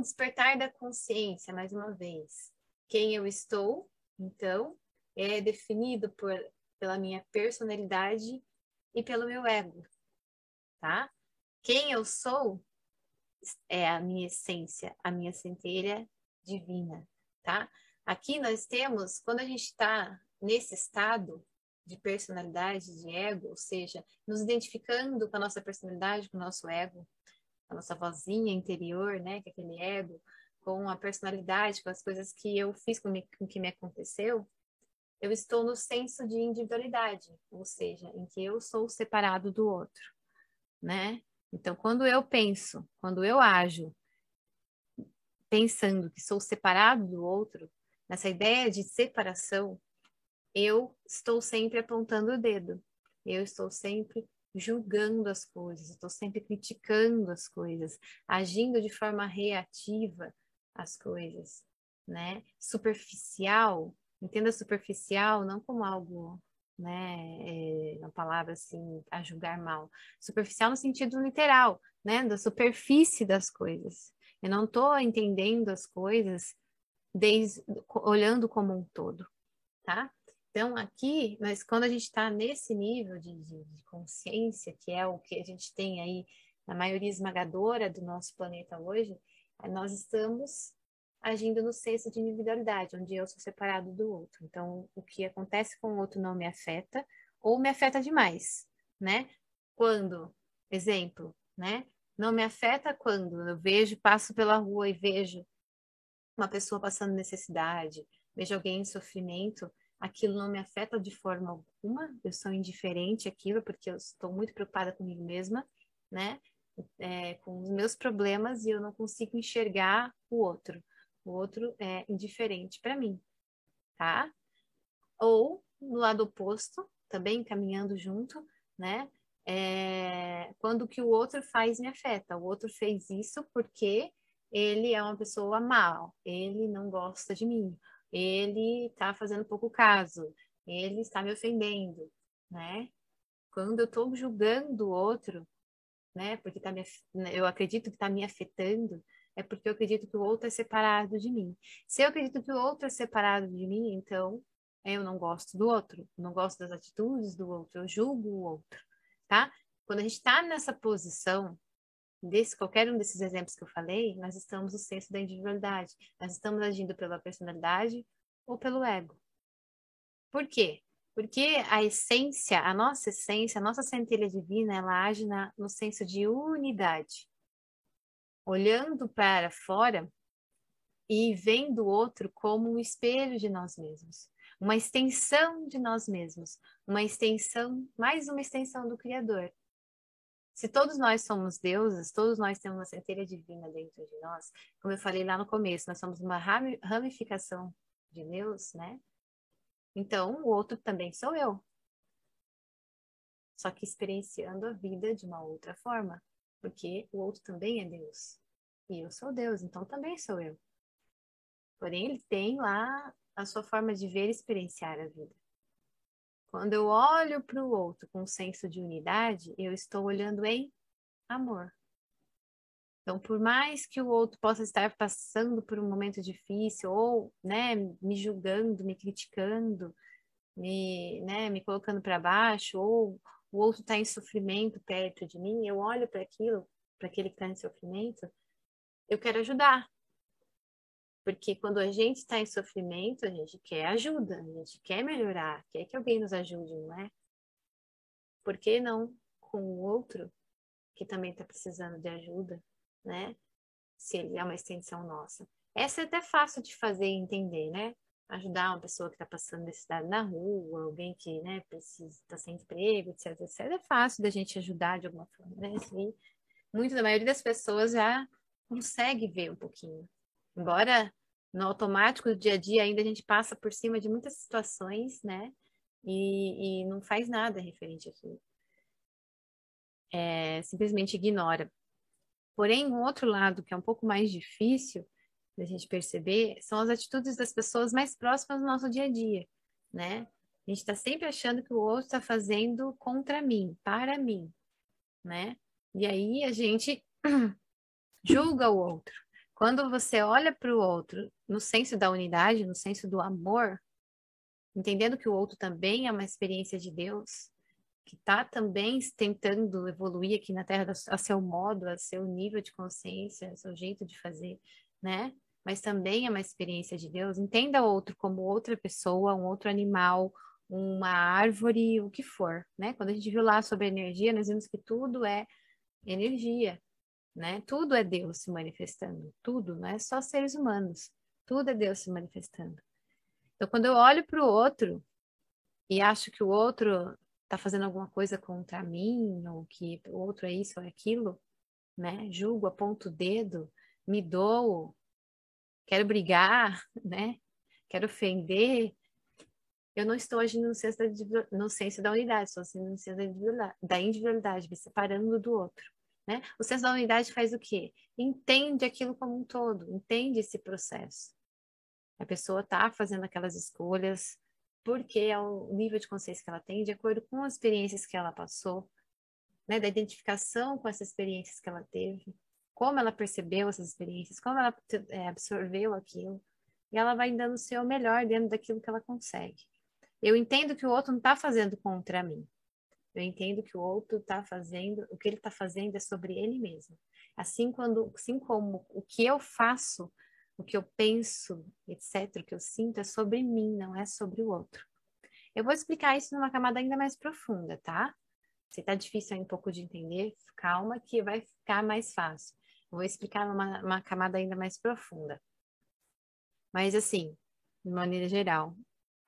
Despertar da consciência, mais uma vez. Quem eu estou, então, é definido por, pela minha personalidade e pelo meu ego, tá? Quem eu sou é a minha essência, a minha centelha divina, tá? Aqui nós temos, quando a gente está nesse estado de personalidade, de ego, ou seja, nos identificando com a nossa personalidade, com o nosso ego, a nossa vozinha interior, né, que é aquele ego, com a personalidade, com as coisas que eu fiz, com, me, com que me aconteceu, eu estou no senso de individualidade, ou seja, em que eu sou separado do outro, né? Então, quando eu penso, quando eu ajo pensando que sou separado do outro, nessa ideia de separação, eu estou sempre apontando o dedo. Eu estou sempre julgando as coisas, estou sempre criticando as coisas, agindo de forma reativa às coisas, né? Superficial, entenda superficial não como algo, né, é uma palavra assim, a julgar mal. Superficial no sentido literal, né, da superfície das coisas. Eu não estou entendendo as coisas desde, olhando como um todo, tá? Então, aqui, mas quando a gente está nesse nível de, de, de, consciência, que é o que a gente tem aí na maioria esmagadora do nosso planeta hoje, nós estamos agindo no senso de individualidade, onde eu sou separado do outro. Então, o que acontece com o outro não me afeta, ou me afeta demais, né? Quando, exemplo, né? Não me afeta quando eu vejo, passo pela rua e vejo uma pessoa passando necessidade, vejo alguém em sofrimento, aquilo não me afeta de forma alguma, eu sou indiferente àquilo, porque eu estou muito preocupada comigo mesma, né? É, com os meus problemas e eu não consigo enxergar o outro. O outro é indiferente para mim, tá? Ou no lado oposto, também caminhando junto, né? É, quando o que o outro faz me afeta. O outro fez isso porque ele é uma pessoa mal, ele não gosta de mim, ele está fazendo pouco caso, ele está me ofendendo, né? Quando eu estou julgando o outro, né? Porque tá me, eu acredito que está me afetando, é porque eu acredito que o outro é separado de mim. Se eu acredito que o outro é separado de mim, então eu não gosto do outro, não gosto das atitudes do outro, eu julgo o outro, tá? Quando a gente está nessa posição, desse qualquer um desses exemplos que eu falei, nós estamos no senso da individualidade. Nós estamos agindo pela personalidade ou pelo ego. Por quê? Porque a essência, a nossa essência, a nossa centelha divina, ela age na, no senso de unidade. Olhando para fora e vendo o outro como um espelho de nós mesmos, uma extensão de nós mesmos, uma extensão, mais uma extensão do Criador. Se todos nós somos deuses, todos nós temos uma centelha divina dentro de nós, como eu falei lá no começo, nós somos uma ramificação de Deus, né? Então, o outro também sou eu. Só que experienciando a vida de uma outra forma, porque o outro também é Deus. E eu sou Deus, então também sou eu. Porém, ele tem lá a sua forma de ver e experienciar a vida. Quando eu olho para o outro com um senso de unidade, eu estou olhando em amor. Então, por mais que o outro possa estar passando por um momento difícil ou, né, me julgando, me criticando, me, né, me colocando para baixo, ou o outro está em sofrimento perto de mim, eu olho para aquilo, para aquele que está em sofrimento, eu quero ajudar, porque quando a gente está em sofrimento, a gente quer ajuda, a gente quer melhorar, quer que alguém nos ajude, não é? Por que não com o outro que também está precisando de ajuda, né? Se ele é uma extensão nossa. Essa é até fácil de fazer e entender, né? Ajudar uma pessoa que está passando necessidade na rua, alguém que, né, precisa, está sem emprego, etc, etc. É fácil da gente ajudar de alguma forma, né? Assim, muito da maioria das pessoas já consegue ver um pouquinho. Embora no automático do dia a dia ainda a gente passa por cima de muitas situações, né? E, e não faz nada referente àquilo. É, simplesmente ignora. Porém, um outro lado que é um pouco mais difícil da gente perceber são as atitudes das pessoas mais próximas do nosso dia a dia, né? A gente está sempre achando que o outro está fazendo contra mim, para mim, né? E aí a gente julga o outro Quando você olha para o outro no senso da unidade, no senso do amor, entendendo que o outro também é uma experiência de Deus, que está também tentando evoluir aqui na Terra a seu modo, a seu nível de consciência, a seu jeito de fazer, né? Mas também é uma experiência de Deus. Entenda o outro como outra pessoa, um outro animal, uma árvore, o que for, né? Quando a gente viu lá sobre energia, nós vimos que tudo é energia, né? Tudo é Deus se manifestando, tudo, não é só seres humanos, tudo é Deus se manifestando. Então, quando eu olho para o outro e acho que o outro está fazendo alguma coisa contra mim, ou que o outro é isso ou é aquilo, né? Julgo, aponto o dedo, me dou, quero brigar, né? Quero ofender. Eu não estou agindo no senso da, no senso da unidade, estou agindo no senso da individualidade, me separando do outro. Né? O senso da unidade faz o quê? Entende aquilo como um todo, entende esse processo. A pessoa está fazendo aquelas escolhas porque é o nível de consciência que ela tem, de acordo com as experiências que ela passou, né? da identificação com essas experiências que ela teve, como ela percebeu essas experiências, como ela é, absorveu aquilo, e ela vai dando o seu melhor dentro daquilo que ela consegue. Eu entendo que o outro não está fazendo contra mim. Eu entendo que o outro está fazendo, o que ele está fazendo é sobre ele mesmo. Assim, quando, assim como o que eu faço, o que eu penso, etc., o que eu sinto é sobre mim, não é sobre o outro. Eu vou explicar isso numa camada ainda mais profunda, tá? Se tá difícil aí um pouco de entender, calma que vai ficar mais fácil. Vou explicar numa, numa camada ainda mais profunda. Mas assim, de maneira geral,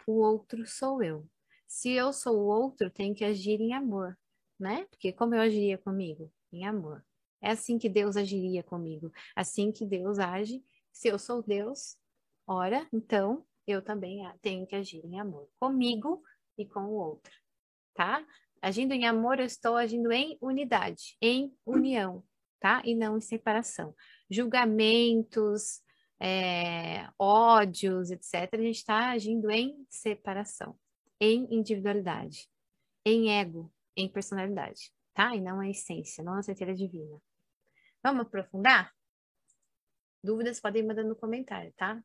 o outro sou eu. Se eu sou o outro, tem que agir em amor, né? Porque como eu agiria comigo? Em amor. É assim que Deus agiria comigo. Assim que Deus age. Se eu sou Deus, ora, então eu também tenho que agir em amor comigo e com o outro, tá? Agindo em amor, eu estou agindo em unidade, em união, tá? E não em separação. Julgamentos, é, ódios, etc., a gente está agindo em separação em individualidade, em ego, em personalidade, tá? E não a essência, não a certeza divina. Vamos aprofundar? Dúvidas podem mandar no comentário, tá?